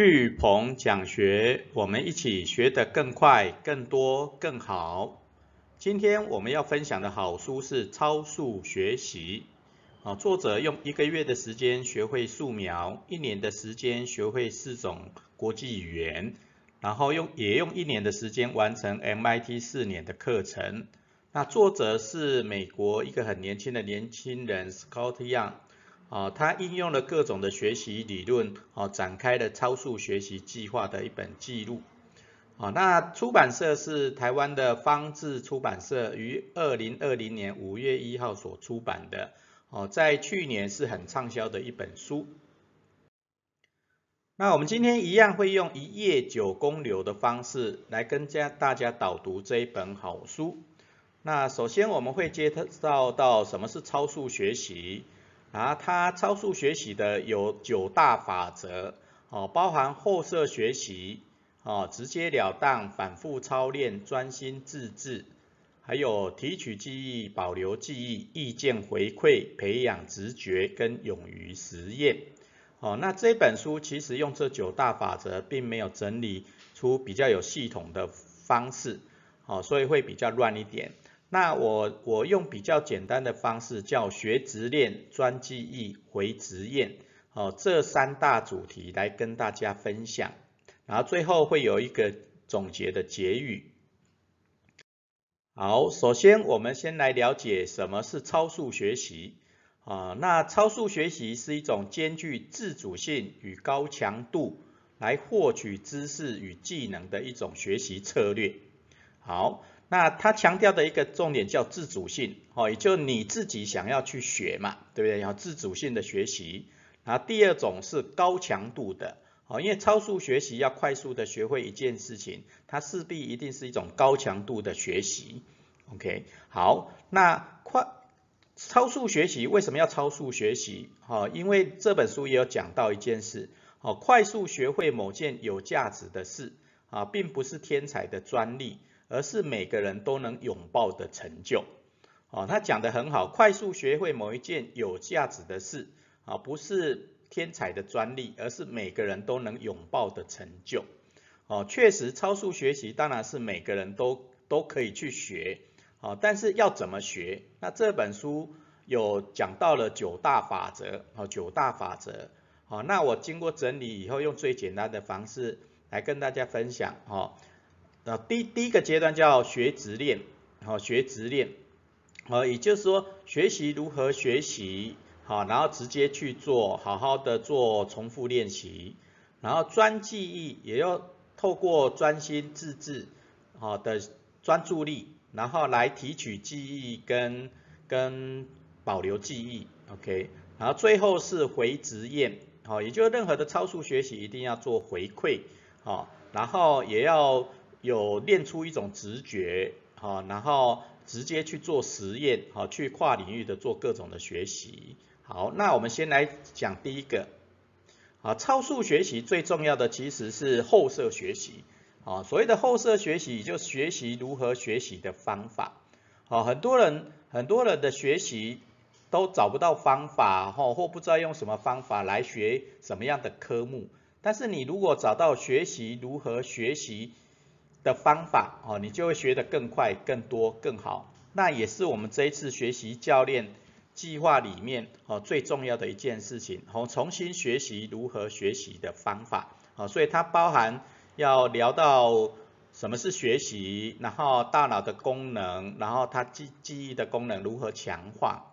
巨鹏讲学，我们一起学得更快、更多、更好。今天我们要分享的好书是《超速学习》，啊，作者用一个月的时间学会素描，一年的时间学会四种国际语言，然后用也用一年的时间完成 MIT 四年的课程。那作者是美国一个很年轻的年轻人 Scott Young。啊，他应用了各种的学习理论，啊，展开了超速学习计划的一本记录。啊，那出版社是台湾的方志出版社，于二零二零年五月一号所出版的。哦，在去年是很畅销的一本书。那我们今天一样会用一页九公流的方式来跟家大家导读这一本好书。那首先我们会介绍到什么是超速学习。啊，他超速学习的有九大法则，哦，包含后设学习，哦，直截了当，反复操练，专心致志，还有提取记忆，保留记忆，意见回馈，培养直觉跟勇于实验。哦，那这本书其实用这九大法则，并没有整理出比较有系统的方式，哦，所以会比较乱一点。那我我用比较简单的方式，叫学直练、专记忆、回直验，哦，这三大主题来跟大家分享，然后最后会有一个总结的结语。好，首先我们先来了解什么是超速学习啊？那超速学习是一种兼具自主性与高强度来获取知识与技能的一种学习策略。好。那他强调的一个重点叫自主性，哦，也就你自己想要去学嘛，对不对？要自主性的学习。然后第二种是高强度的，哦，因为超速学习要快速的学会一件事情，它势必一定是一种高强度的学习。OK，好，那快超速学习为什么要超速学习？哦，因为这本书也有讲到一件事，哦，快速学会某件有价值的事，啊，并不是天才的专利。而是每个人都能拥抱的成就，哦，他讲的很好，快速学会某一件有价值的事，啊，不是天才的专利，而是每个人都能拥抱的成就，哦，确实超速学习当然是每个人都都可以去学，哦，但是要怎么学？那这本书有讲到了九大法则，哦，九大法则，好，那我经过整理以后，用最简单的方式来跟大家分享，哦。啊，第第一个阶段叫学直练，好学直练，好，也就是说学习如何学习，好，然后直接去做，好好的做重复练习，然后专记忆也要透过专心致志，好的专注力，然后来提取记忆跟跟保留记忆，OK，然后最后是回直验，好，也就是任何的超速学习一定要做回馈，好，然后也要。有练出一种直觉，好，然后直接去做实验，好，去跨领域的做各种的学习。好，那我们先来讲第一个，啊，超速学习最重要的其实是后设学习，啊，所谓的后设学习就学习如何学习的方法，好，很多人很多人的学习都找不到方法，哈，或不知道用什么方法来学什么样的科目，但是你如果找到学习如何学习。的方法哦，你就会学得更快、更多、更好。那也是我们这一次学习教练计划里面哦最重要的一件事情，哦重新学习如何学习的方法哦，所以它包含要聊到什么是学习，然后大脑的功能，然后它记记忆的功能如何强化。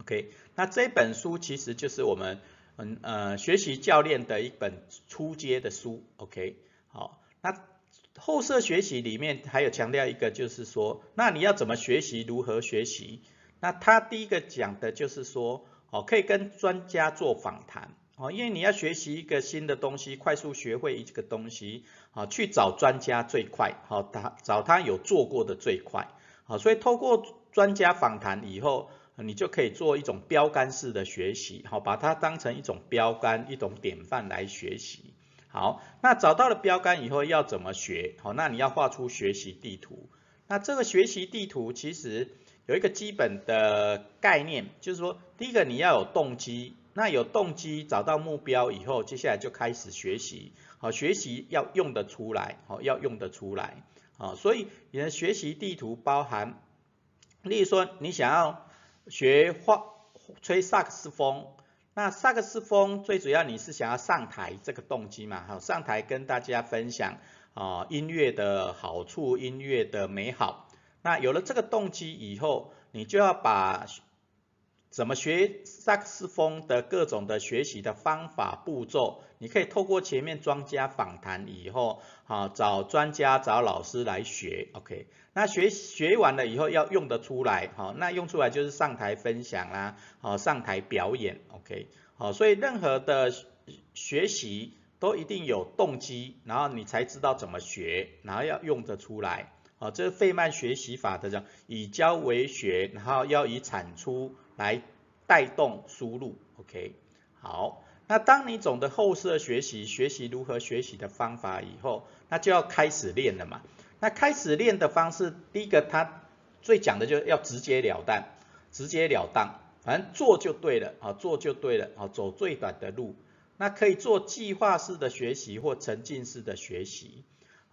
OK，那这本书其实就是我们嗯呃学习教练的一本初阶的书。OK，好，那。后设学习里面还有强调一个，就是说，那你要怎么学习，如何学习？那他第一个讲的就是说，哦，可以跟专家做访谈，哦，因为你要学习一个新的东西，快速学会一个东西，啊，去找专家最快，好，他找他有做过的最快，好，所以透过专家访谈以后，你就可以做一种标杆式的学习，好，把它当成一种标杆、一种典范来学习。好，那找到了标杆以后要怎么学？好，那你要画出学习地图。那这个学习地图其实有一个基本的概念，就是说，第一个你要有动机，那有动机，找到目标以后，接下来就开始学习。好，学习要用得出来，好，要用得出来。好，所以你的学习地图包含，例如说你想要学画吹萨克斯风，那萨克斯风最主要你是想要上台这个动机嘛？好，上台跟大家分享啊音乐的好处，音乐的美好。那有了这个动机以后，你就要把怎么学萨克斯风的各种的学习的方法步骤，你可以透过前面专家访谈以后，好找专家找老师来学，OK？那学学完了以后要用得出来，好，那用出来就是上台分享啦，好上台表演，OK？好，所以任何的学习都一定有动机，然后你才知道怎么学，然后要用得出来，好，这是费曼学习法的讲，以教为学，然后要以产出。来带动输入，OK，好，那当你懂得后设学习，学习如何学习的方法以后，那就要开始练了嘛。那开始练的方式，第一个他最讲的就是要直截了当，直截了当，反正做就对了，啊，做就对了，啊，走最短的路。那可以做计划式的学习或沉浸式的学习。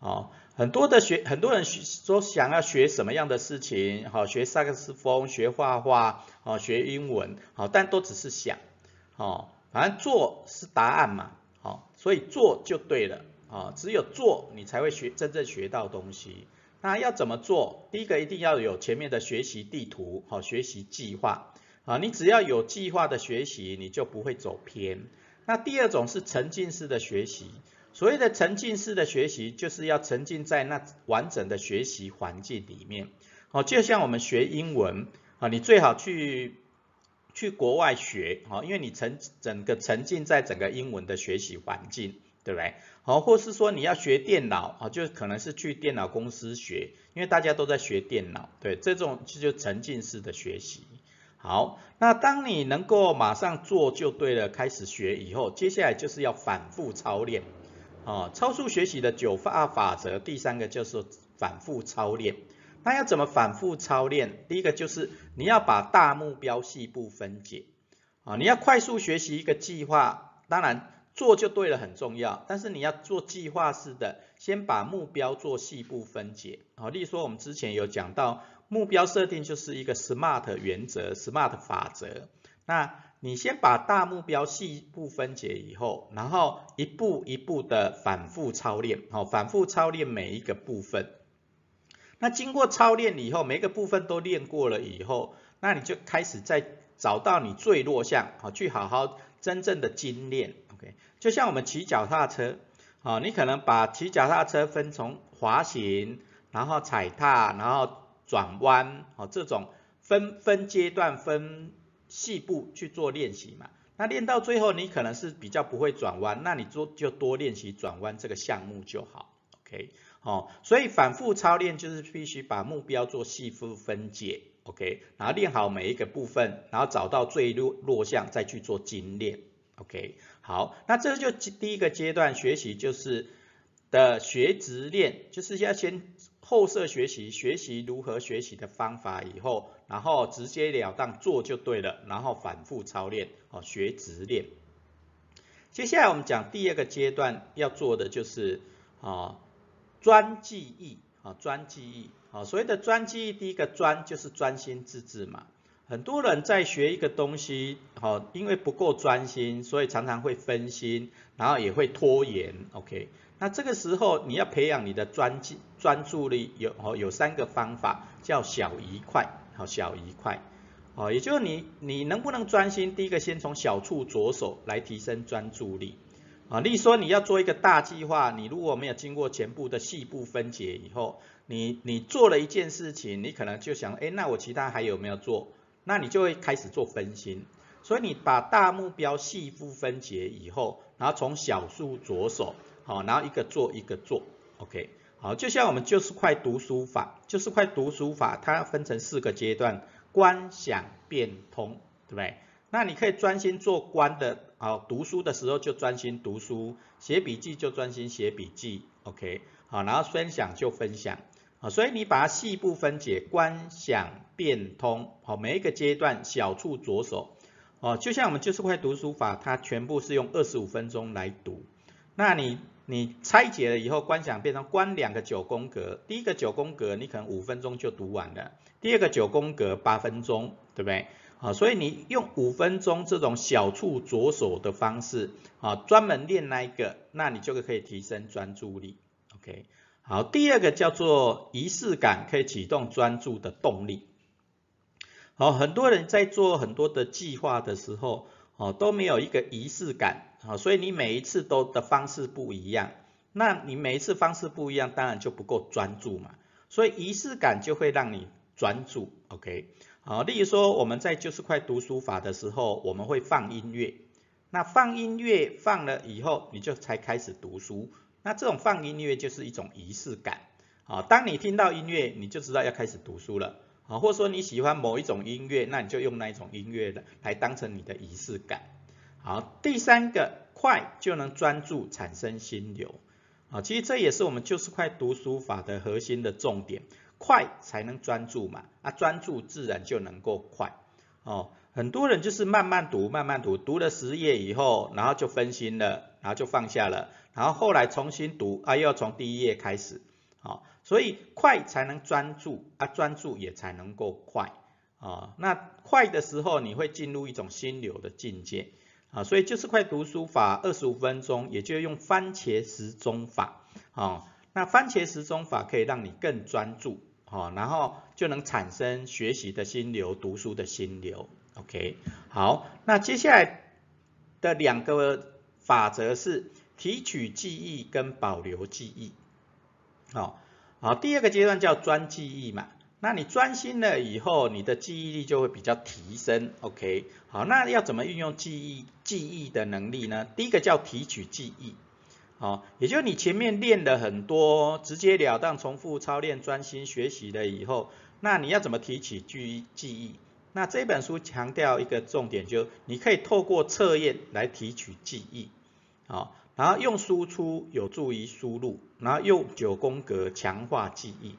哦，很多的学，很多人说想要学什么样的事情，好，学萨克斯风，学画画，哦，学英文，好，但都只是想，哦，反正做是答案嘛，好，所以做就对了，啊，只有做你才会学真正学到东西。那要怎么做？第一个一定要有前面的学习地图，好，学习计划，啊，你只要有计划的学习，你就不会走偏。那第二种是沉浸式的学习。所谓的沉浸式的学习，就是要沉浸在那完整的学习环境里面。哦，就像我们学英文，啊，你最好去去国外学，哦，因为你沉整个沉浸在整个英文的学习环境，对不对？好，或是说你要学电脑，啊，就可能是去电脑公司学，因为大家都在学电脑，对，这种就就沉浸式的学习。好，那当你能够马上做就对了，开始学以后，接下来就是要反复操练。哦，超速学习的九法法则，第三个就是反复操练。那要怎么反复操练？第一个就是你要把大目标细部分解。啊，你要快速学习一个计划，当然做就对了，很重要。但是你要做计划式的，先把目标做细部分解。好，例如说我们之前有讲到，目标设定就是一个 SMART 原则，SMART 法则。那你先把大目标细部分解以后，然后一步一步的反复操练，好，反复操练每一个部分。那经过操练以后，每一个部分都练过了以后，那你就开始在找到你最弱项，好，去好好真正的精练。OK，就像我们骑脚踏车，好，你可能把骑脚踏车分从滑行，然后踩踏，然后转弯，好，这种分分阶段分。细部去做练习嘛，那练到最后你可能是比较不会转弯，那你做就多练习转弯这个项目就好，OK，好，所以反复操练就是必须把目标做细部分解，OK，然后练好每一个部分，然后找到最弱弱项再去做精练，OK，好，那这就第一个阶段学习就是的学直练，就是要先。后设学习，学习如何学习的方法以后，然后直截了当做就对了，然后反复操练，哦，学直练。接下来我们讲第二个阶段要做的就是啊专记忆，啊专记忆，啊所谓的专记忆，第一个专就是专心致志嘛。很多人在学一个东西，好，因为不够专心，所以常常会分心，然后也会拖延，OK。那这个时候你要培养你的专注专注力，有哦有三个方法，叫小一块，好小一块，哦也就是你你能不能专心，第一个先从小处着手来提升专注力，啊，例如说你要做一个大计划，你如果没有经过全部的细部分解以后，你你做了一件事情，你可能就想，哎，那我其他还有没有做？那你就会开始做分心，所以你把大目标细部分解以后，然后从小处着手。好，然后一个做一个做，OK，好，就像我们就是块读书法，就是块读书法，它分成四个阶段，观想变通，对不对？那你可以专心做观的，好，读书的时候就专心读书，写笔记就专心写笔记，OK，好，然后分享就分享，好，所以你把它细部分解，观想变通，好，每一个阶段小处着手，哦，就像我们就是快读书法，它全部是用二十五分钟来读。那你你拆解了以后，观想变成观两个九宫格，第一个九宫格你可能五分钟就读完了，第二个九宫格八分钟，对不对？啊，所以你用五分钟这种小处着手的方式，啊，专门练那一个，那你就可以提升专注力。OK，好，第二个叫做仪式感，可以启动专注的动力。好，很多人在做很多的计划的时候，哦，都没有一个仪式感，啊，所以你每一次都的方式不一样，那你每一次方式不一样，当然就不够专注嘛。所以仪式感就会让你专注，OK。好，例如说我们在就是快读书法的时候，我们会放音乐，那放音乐放了以后，你就才开始读书。那这种放音乐就是一种仪式感，好，当你听到音乐，你就知道要开始读书了。啊，或者说你喜欢某一种音乐，那你就用那一种音乐的来当成你的仪式感。好，第三个快就能专注产生心流。啊，其实这也是我们就是快读书法的核心的重点，快才能专注嘛，啊，专注自然就能够快。哦，很多人就是慢慢读，慢慢读，读了十页以后，然后就分心了，然后就放下了，然后后来重新读，啊，又要从第一页开始。好，所以快才能专注啊，专注也才能够快啊。那快的时候，你会进入一种心流的境界啊。所以就是快读书法二十五分钟，也就用番茄时钟法啊。那番茄时钟法可以让你更专注啊，然后就能产生学习的心流、读书的心流。OK，好，那接下来的两个法则是提取记忆跟保留记忆。好，好，第二个阶段叫专记忆嘛，那你专心了以后，你的记忆力就会比较提升，OK，好，那要怎么运用记忆记忆的能力呢？第一个叫提取记忆，好，也就是你前面练了很多，直截了当重复操练，专心学习了以后，那你要怎么提取记记忆？那这本书强调一个重点，就你可以透过测验来提取记忆，好。然后用输出有助于输入，然后用九宫格强化记忆。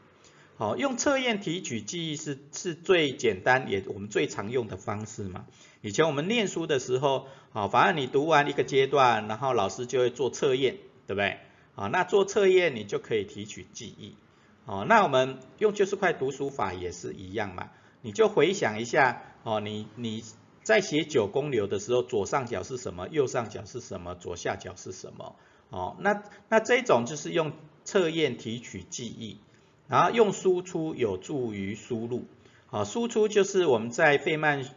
好，用测验提取记忆是是最简单也我们最常用的方式嘛。以前我们念书的时候，好，反正你读完一个阶段，然后老师就会做测验，对不对？好，那做测验你就可以提取记忆。好，那我们用就是快读书法也是一样嘛，你就回想一下，哦，你你。在写九宫流的时候，左上角是什么？右上角是什么？左下角是什么？哦，那那这种就是用测验提取记忆，然后用输出有助于输入。好，输出就是我们在费曼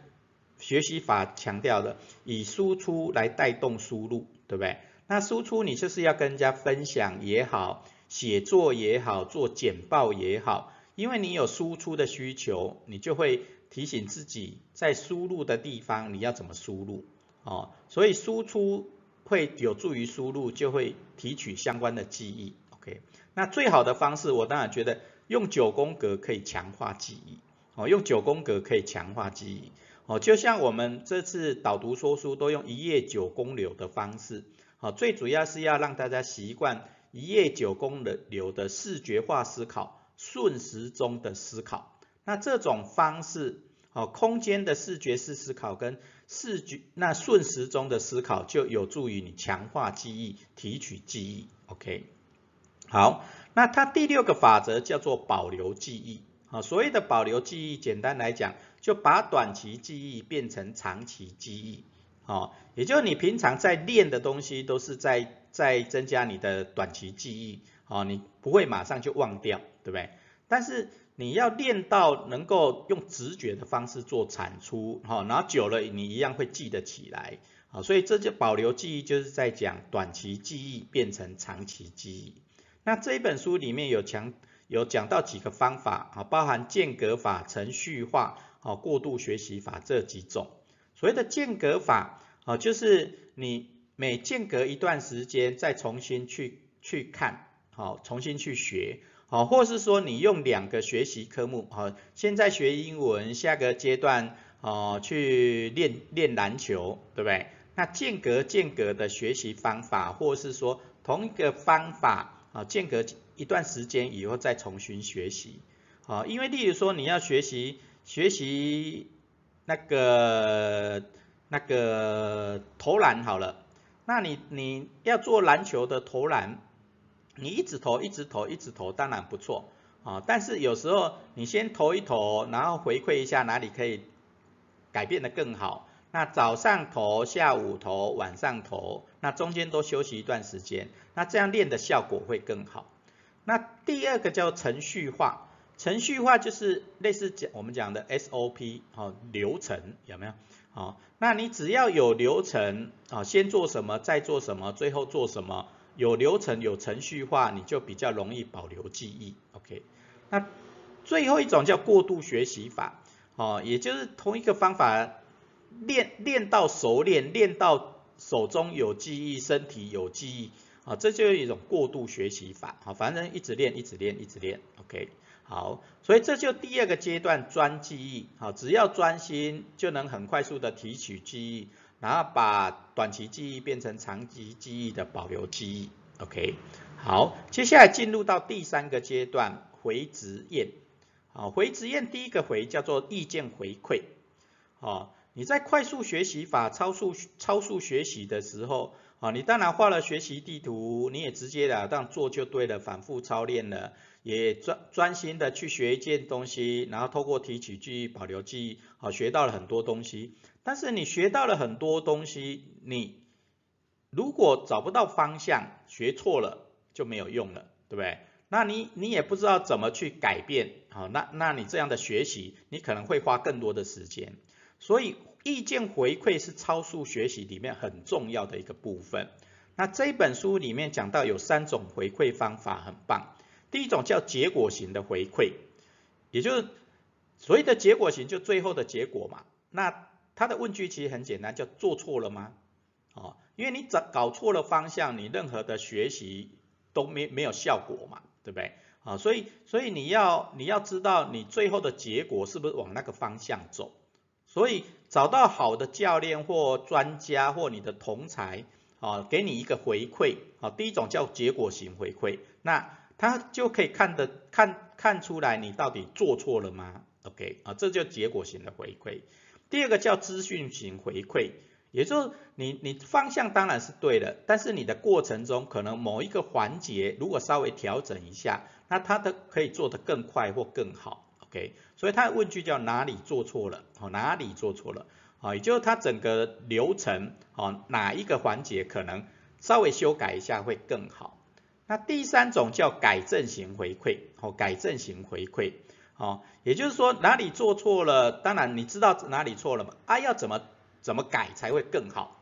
学习法强调的，以输出来带动输入，对不对？那输出你就是要跟人家分享也好，写作也好，做简报也好，因为你有输出的需求，你就会。提醒自己在输入的地方你要怎么输入哦，所以输出会有助于输入，就会提取相关的记忆。OK，那最好的方式，我当然觉得用九宫格可以强化记忆哦，用九宫格可以强化记忆哦，就像我们这次导读说书都用一页九宫流的方式，好，最主要是要让大家习惯一页九宫的流的视觉化思考，顺时钟的思考。那这种方式，哦，空间的视觉式思考跟视觉那瞬时钟的思考，就有助于你强化记忆、提取记忆。OK，好，那它第六个法则叫做保留记忆。啊，所谓的保留记忆，简单来讲，就把短期记忆变成长期记忆。哦，也就是你平常在练的东西，都是在在增加你的短期记忆。哦，你不会马上就忘掉，对不对？但是你要练到能够用直觉的方式做产出，哈，然后久了你一样会记得起来，好，所以这就保留记忆就是在讲短期记忆变成长期记忆。那这一本书里面有强有讲到几个方法，啊，包含间隔法、程序化、啊过度学习法这几种。所谓的间隔法，啊，就是你每间隔一段时间再重新去去看，好，重新去学。好，或是说你用两个学习科目，好，现在学英文，下个阶段哦去练练篮球，对不对？那间隔间隔的学习方法，或是说同一个方法啊，间隔一段时间以后再重新学习，好，因为例如说你要学习学习那个那个投篮好了，那你你要做篮球的投篮，你一直投一直投一直投，当然不错啊。但是有时候你先投一投，然后回馈一下哪里可以改变的更好。那早上投，下午投，晚上投，那中间都休息一段时间，那这样练的效果会更好。那第二个叫程序化，程序化就是类似讲我们讲的 SOP 哦流程有没有？哦，那你只要有流程啊，先做什么，再做什么，最后做什么，有流程有程序化，你就比较容易保留记忆。OK，那最后一种叫过度学习法，哦，也就是同一个方法。练练到熟练，练到手中有记忆，身体有记忆，啊，这就是一种过度学习法，啊，反正一直练，一直练，一直练，OK，好，所以这就第二个阶段专记忆，好，只要专心就能很快速的提取记忆，然后把短期记忆变成长期记忆的保留记忆，OK，好，接下来进入到第三个阶段回执验，好，回执验第一个回叫做意见回馈，好。你在快速学习法超速超速学习的时候，啊，你当然画了学习地图，你也直接的这样做就对了，反复操练了，也专专心的去学一件东西，然后透过提取记忆、保留记忆，好，学到了很多东西。但是你学到了很多东西，你如果找不到方向，学错了就没有用了，对不对？那你你也不知道怎么去改变，好，那那你这样的学习，你可能会花更多的时间。所以意见回馈是超速学习里面很重要的一个部分。那这本书里面讲到有三种回馈方法，很棒。第一种叫结果型的回馈，也就是所谓的结果型，就最后的结果嘛。那它的问句其实很简单，叫做错了吗？哦，因为你找搞错了方向，你任何的学习都没没有效果嘛，对不对？啊，所以所以你要你要知道你最后的结果是不是往那个方向走。所以找到好的教练或专家或你的同才啊，给你一个回馈啊。第一种叫结果型回馈，那他就可以看得看看出来你到底做错了吗？OK 啊，这就结果型的回馈。第二个叫资讯型回馈，也就是你你方向当然是对的，但是你的过程中可能某一个环节如果稍微调整一下，那它的可以做得更快或更好。OK，所以他的问句叫哪里做错了？哦，哪里做错了？啊，也就是他整个流程，哦，哪一个环节可能稍微修改一下会更好。那第三种叫改正型回馈，哦，改正型回馈，哦，也就是说哪里做错了，当然你知道哪里错了嘛，啊，要怎么怎么改才会更好？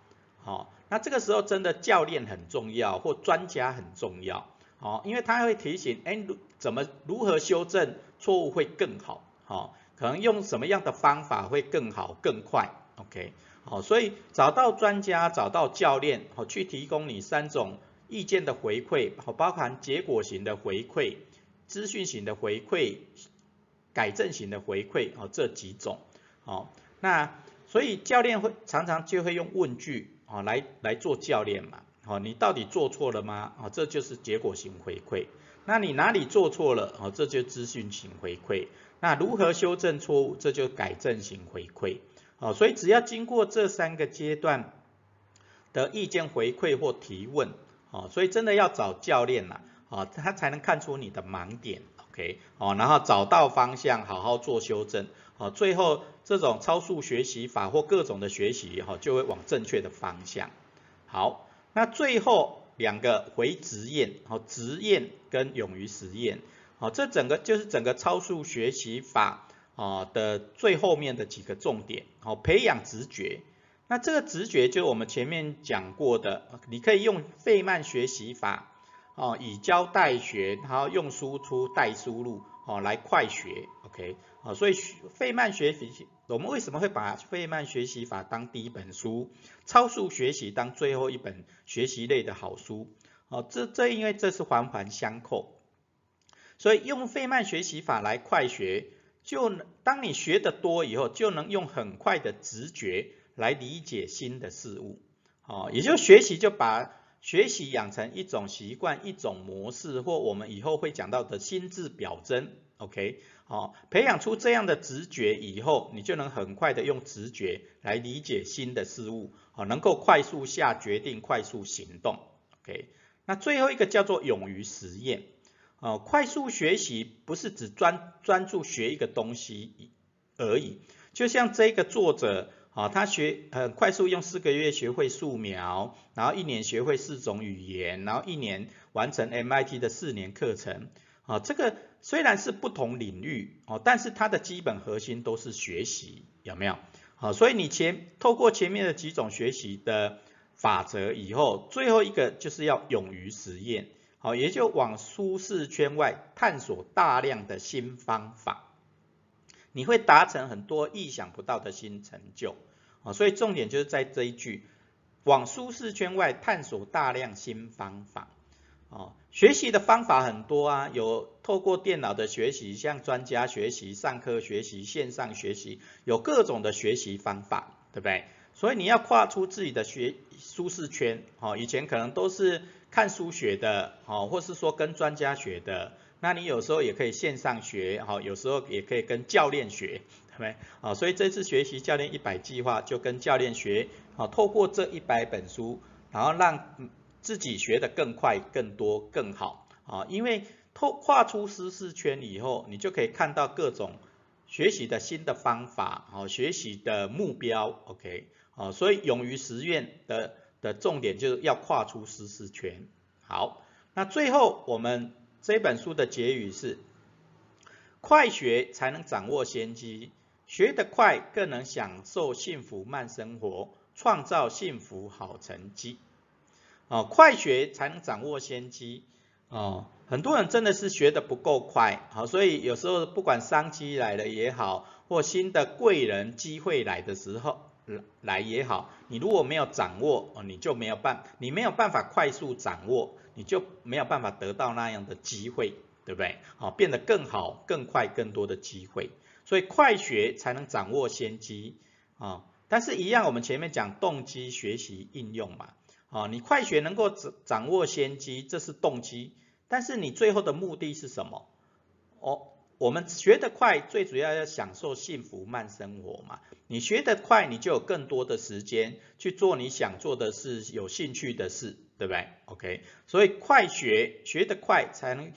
好，那这个时候真的教练很重要，或专家很重要，好，因为他会提醒，哎，怎么如何修正？错误会更好，好，可能用什么样的方法会更好更快，OK，好，所以找到专家，找到教练，好，去提供你三种意见的回馈，好，包含结果型的回馈、资讯型的回馈、改正型的回馈，哦，这几种，好，那所以教练会常常就会用问句，哦，来来做教练嘛，好，你到底做错了吗？啊，这就是结果型回馈。那你哪里做错了？哦，这就资讯型回馈。那如何修正错误？这就改正型回馈。哦，所以只要经过这三个阶段的意见回馈或提问，哦，所以真的要找教练啦，哦，他才能看出你的盲点，OK，哦，然后找到方向，好好做修正，哦，最后这种超速学习法或各种的学习，哈，就会往正确的方向。好，那最后。两个回执验，好，执验跟勇于实验，好，这整个就是整个超速学习法啊的最后面的几个重点，好，培养直觉，那这个直觉就是我们前面讲过的，你可以用费曼学习法，哦，以教代学，然后用输出代输入，哦，来快学，OK，好，所以费曼学习。我们为什么会把费曼学习法当第一本书，超速学习当最后一本学习类的好书？哦，这这因为这是环环相扣，所以用费曼学习法来快学，就当你学的多以后，就能用很快的直觉来理解新的事物。哦，也就学习就把学习养成一种习惯、一种模式，或我们以后会讲到的心智表征。OK，好，培养出这样的直觉以后，你就能很快的用直觉来理解新的事物，好，能够快速下决定，快速行动。OK，那最后一个叫做勇于实验。哦，快速学习不是只专专注学一个东西而已，就像这个作者，啊，他学很快速用四个月学会素描，然后一年学会四种语言，然后一年完成 MIT 的四年课程，啊，这个虽然是不同领域，哦，但是它的基本核心都是学习，有没有？好，所以你前透过前面的几种学习的法则以后，最后一个就是要勇于实验。好，也就往舒适圈外探索大量的新方法，你会达成很多意想不到的新成就。啊，所以重点就是在这一句，往舒适圈外探索大量新方法。哦，学习的方法很多啊，有透过电脑的学习，像专家学习、上课学习、线上学习，有各种的学习方法，对不对？所以你要跨出自己的学舒适圈。哦，以前可能都是。看书学的，好，或是说跟专家学的，那你有时候也可以线上学，好，有时候也可以跟教练学，对不对？好，所以这次学习教练一百计划就跟教练学，好，透过这一百本书，然后让自己学得更快、更多、更好，啊，因为透跨出舒适圈以后，你就可以看到各种学习的新的方法，好，学习的目标，OK，好，所以勇于实验的。的重点就是要跨出舒适圈。好，那最后我们这本书的结语是：快学才能掌握先机，学得快更能享受幸福慢生活，创造幸福好成绩。哦，快学才能掌握先机。哦，很多人真的是学得不够快，好，所以有时候不管商机来了也好，或新的贵人机会来的时候。来也好，你如果没有掌握哦，你就没有办，你没有办法快速掌握，你就没有办法得到那样的机会，对不对？好，变得更好、更快、更多的机会，所以快学才能掌握先机啊。但是，一样我们前面讲动机、学习、应用嘛，啊，你快学能够掌掌握先机，这是动机，但是你最后的目的是什么？哦。我们学得快，最主要要享受幸福慢生活嘛。你学得快，你就有更多的时间去做你想做的事、有兴趣的事，对不对？OK，所以快学，学得快才能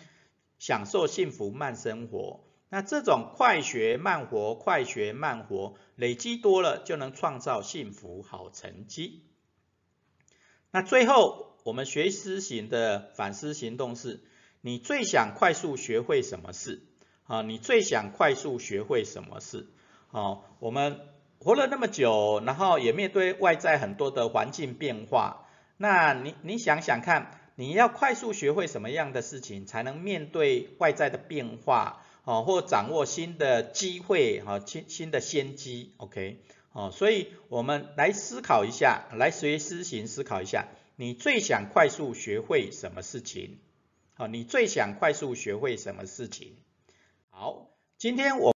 享受幸福慢生活。那这种快学慢活、快学慢活，累积多了就能创造幸福好成绩。那最后，我们学思行的反思行动是：你最想快速学会什么事？啊，你最想快速学会什么事？哦，我们活了那么久，然后也面对外在很多的环境变化，那你你想想看，你要快速学会什么样的事情，才能面对外在的变化，哦，或掌握新的机会，哈，新新的先机，OK，哦，所以我们来思考一下，来随思行思考一下，你最想快速学会什么事情？好，你最想快速学会什么事情？好，今天我。